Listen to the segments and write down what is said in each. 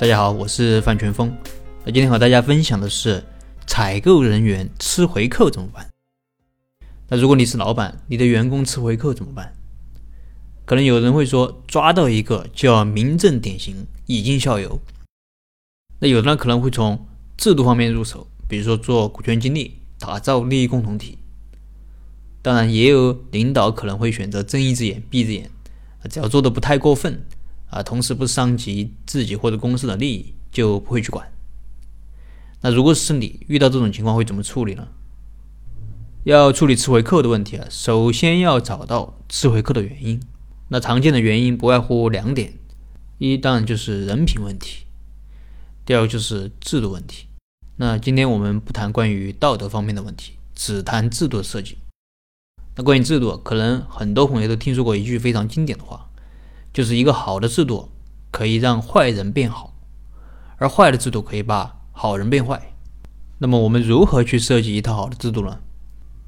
大家好，我是范全峰。那今天和大家分享的是采购人员吃回扣怎么办？那如果你是老板，你的员工吃回扣怎么办？可能有人会说，抓到一个就要明正典型，以儆效尤。那有的人可能会从制度方面入手，比如说做股权激励，打造利益共同体。当然，也有领导可能会选择睁一只眼闭一只眼，只要做的不太过分。啊，同时不伤及自己或者公司的利益，就不会去管。那如果是你遇到这种情况，会怎么处理呢？要处理吃回扣的问题啊，首先要找到吃回扣的原因。那常见的原因不外乎两点：一当然就是人品问题，第二个就是制度问题。那今天我们不谈关于道德方面的问题，只谈制度的设计。那关于制度，可能很多朋友都听说过一句非常经典的话。就是一个好的制度可以让坏人变好，而坏的制度可以把好人变坏。那么我们如何去设计一套好的制度呢？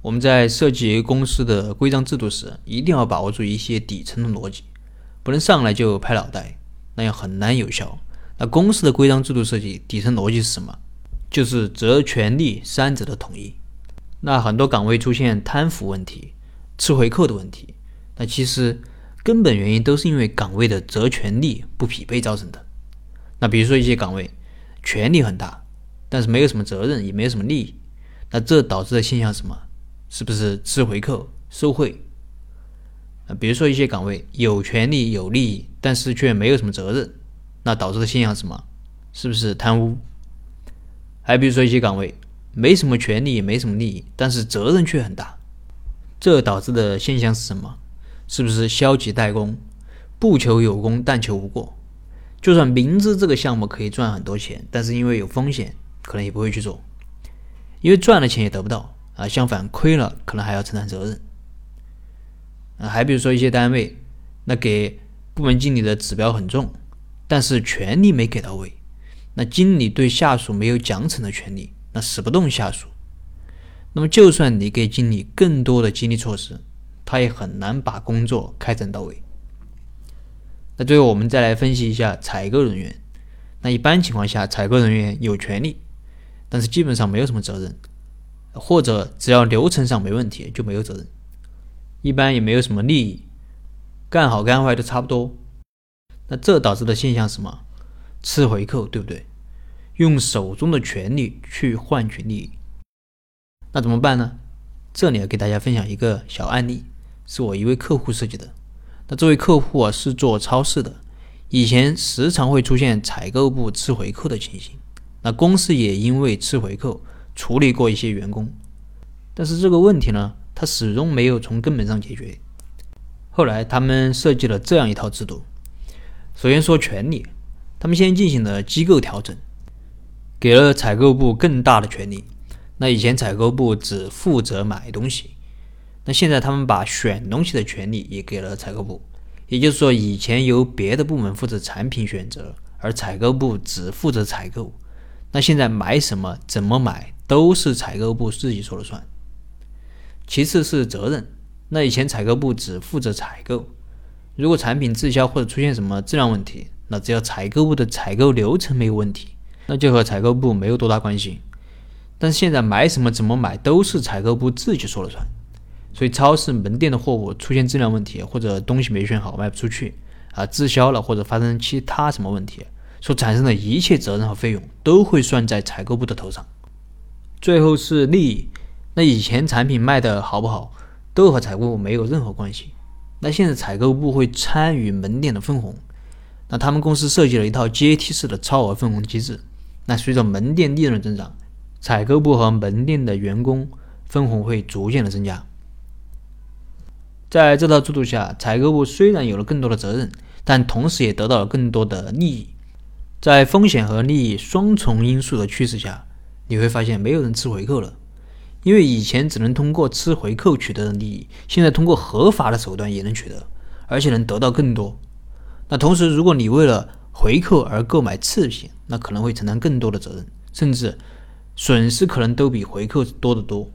我们在设计公司的规章制度时，一定要把握住一些底层的逻辑，不能上来就拍脑袋，那样很难有效。那公司的规章制度设计底层逻辑是什么？就是责权利三者的统一。那很多岗位出现贪腐问题、吃回扣的问题，那其实。根本原因都是因为岗位的责权利不匹配造成的。那比如说一些岗位权力很大，但是没有什么责任，也没有什么利益，那这导致的现象什么？是不是吃回扣、受贿？啊，比如说一些岗位有权利、有利益，但是却没有什么责任，那导致的现象是什么？是不是贪污？还比如说一些岗位没什么权利，也没什么利益，但是责任却很大，这导致的现象是什么？是不是消极怠工，不求有功，但求无过？就算明知这个项目可以赚很多钱，但是因为有风险，可能也不会去做，因为赚了钱也得不到啊。相反，亏了可能还要承担责任。啊，还比如说一些单位，那给部门经理的指标很重，但是权力没给到位，那经理对下属没有奖惩的权利，那使不动下属。那么，就算你给经理更多的激励措施。他也很难把工作开展到位。那最后我们再来分析一下采购人员。那一般情况下，采购人员有权利，但是基本上没有什么责任，或者只要流程上没问题就没有责任，一般也没有什么利益，干好干坏都差不多。那这导致的现象是什么？吃回扣，对不对？用手中的权利去换取利益，那怎么办呢？这里要给大家分享一个小案例。是我一位客户设计的。那这位客户啊是做超市的，以前时常会出现采购部吃回扣的情形。那公司也因为吃回扣处理过一些员工，但是这个问题呢，他始终没有从根本上解决。后来他们设计了这样一套制度。首先说权利，他们先进行了机构调整，给了采购部更大的权利。那以前采购部只负责买东西。那现在他们把选东西的权利也给了采购部，也就是说，以前由别的部门负责产品选择，而采购部只负责采购。那现在买什么、怎么买都是采购部自己说了算。其次是责任，那以前采购部只负责采购，如果产品滞销或者出现什么质量问题，那只要采购部的采购流程没有问题，那就和采购部没有多大关系。但是现在买什么、怎么买都是采购部自己说了算。所以，超市门店的货物出现质量问题，或者东西没选好卖不出去，啊，滞销了，或者发生其他什么问题，所产生的一切责任和费用都会算在采购部的头上。最后是利益，那以前产品卖的好不好，都和采购部没有任何关系。那现在采购部会参与门店的分红，那他们公司设计了一套阶梯式的超额分红机制。那随着门店利润增长，采购部和门店的员工分红会逐渐的增加。在这套制度下，采购部虽然有了更多的责任，但同时也得到了更多的利益。在风险和利益双重因素的驱使下，你会发现没有人吃回扣了，因为以前只能通过吃回扣取得的利益，现在通过合法的手段也能取得，而且能得到更多。那同时，如果你为了回扣而购买次品，那可能会承担更多的责任，甚至损失可能都比回扣多得多。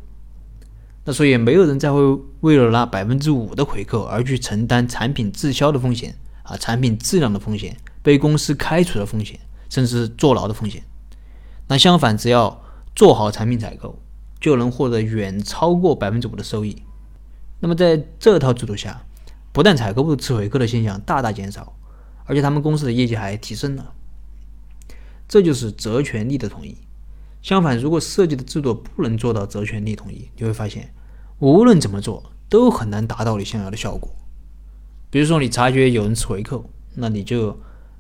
那所以没有人再会为了那百分之五的回扣而去承担产品滞销的风险啊，产品质量的风险，被公司开除的风险，甚至坐牢的风险。那相反，只要做好产品采购，就能获得远超过百分之五的收益。那么在这套制度下，不但采购部吃回扣的现象大大减少，而且他们公司的业绩还提升了。这就是责权利的统一。相反，如果设计的制度不能做到责权利统一，你会发现，无论怎么做都很难达到你想要的效果。比如说，你察觉有人吃回扣，那你就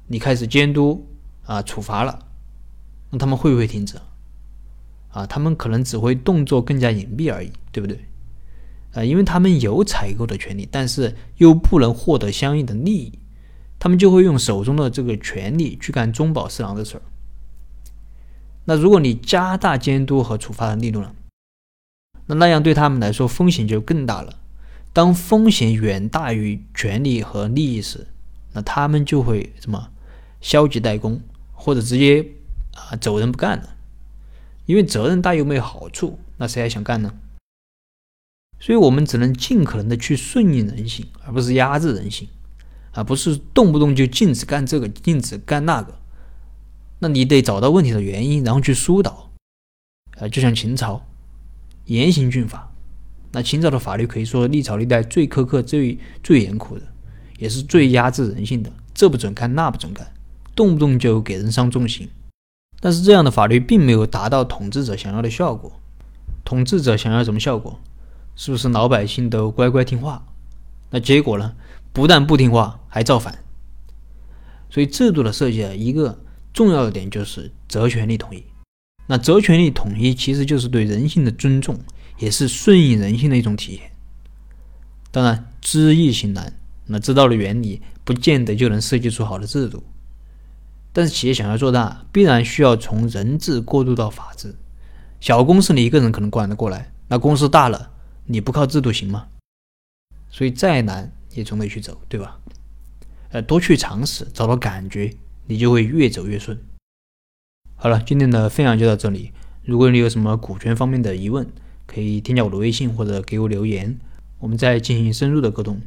你开始监督啊，处罚了，那他们会不会停止？啊，他们可能只会动作更加隐蔽而已，对不对？啊，因为他们有采购的权利，但是又不能获得相应的利益，他们就会用手中的这个权利去干中饱私囊的事儿。那如果你加大监督和处罚的力度呢？那那样对他们来说风险就更大了。当风险远大于权利和利益时，那他们就会什么消极怠工，或者直接啊走人不干了。因为责任大又没有好处，那谁还想干呢？所以我们只能尽可能的去顺应人性，而不是压制人性，而不是动不动就禁止干这个，禁止干那个。那你得找到问题的原因，然后去疏导。呃，就像秦朝严刑峻法。那秦朝的法律可以说历朝历代最苛刻、最最严酷的，也是最压制人性的。这不准干，那不准干，动不动就给人上重刑。但是这样的法律并没有达到统治者想要的效果。统治者想要什么效果？是不是老百姓都乖乖听话？那结果呢？不但不听话，还造反。所以制度的设计啊，一个重要的点就是责权利统一。那责权利统一其实就是对人性的尊重。也是顺应人性的一种体现。当然，知易行难，那知道了原理，不见得就能设计出好的制度。但是，企业想要做大，必然需要从人治过渡到法治。小公司你一个人可能管得过来，那公司大了，你不靠制度行吗？所以，再难也总得去走，对吧？呃，多去尝试，找到感觉，你就会越走越顺。好了，今天的分享就到这里。如果你有什么股权方面的疑问，可以添加我的微信或者给我留言，我们再进行深入的沟通。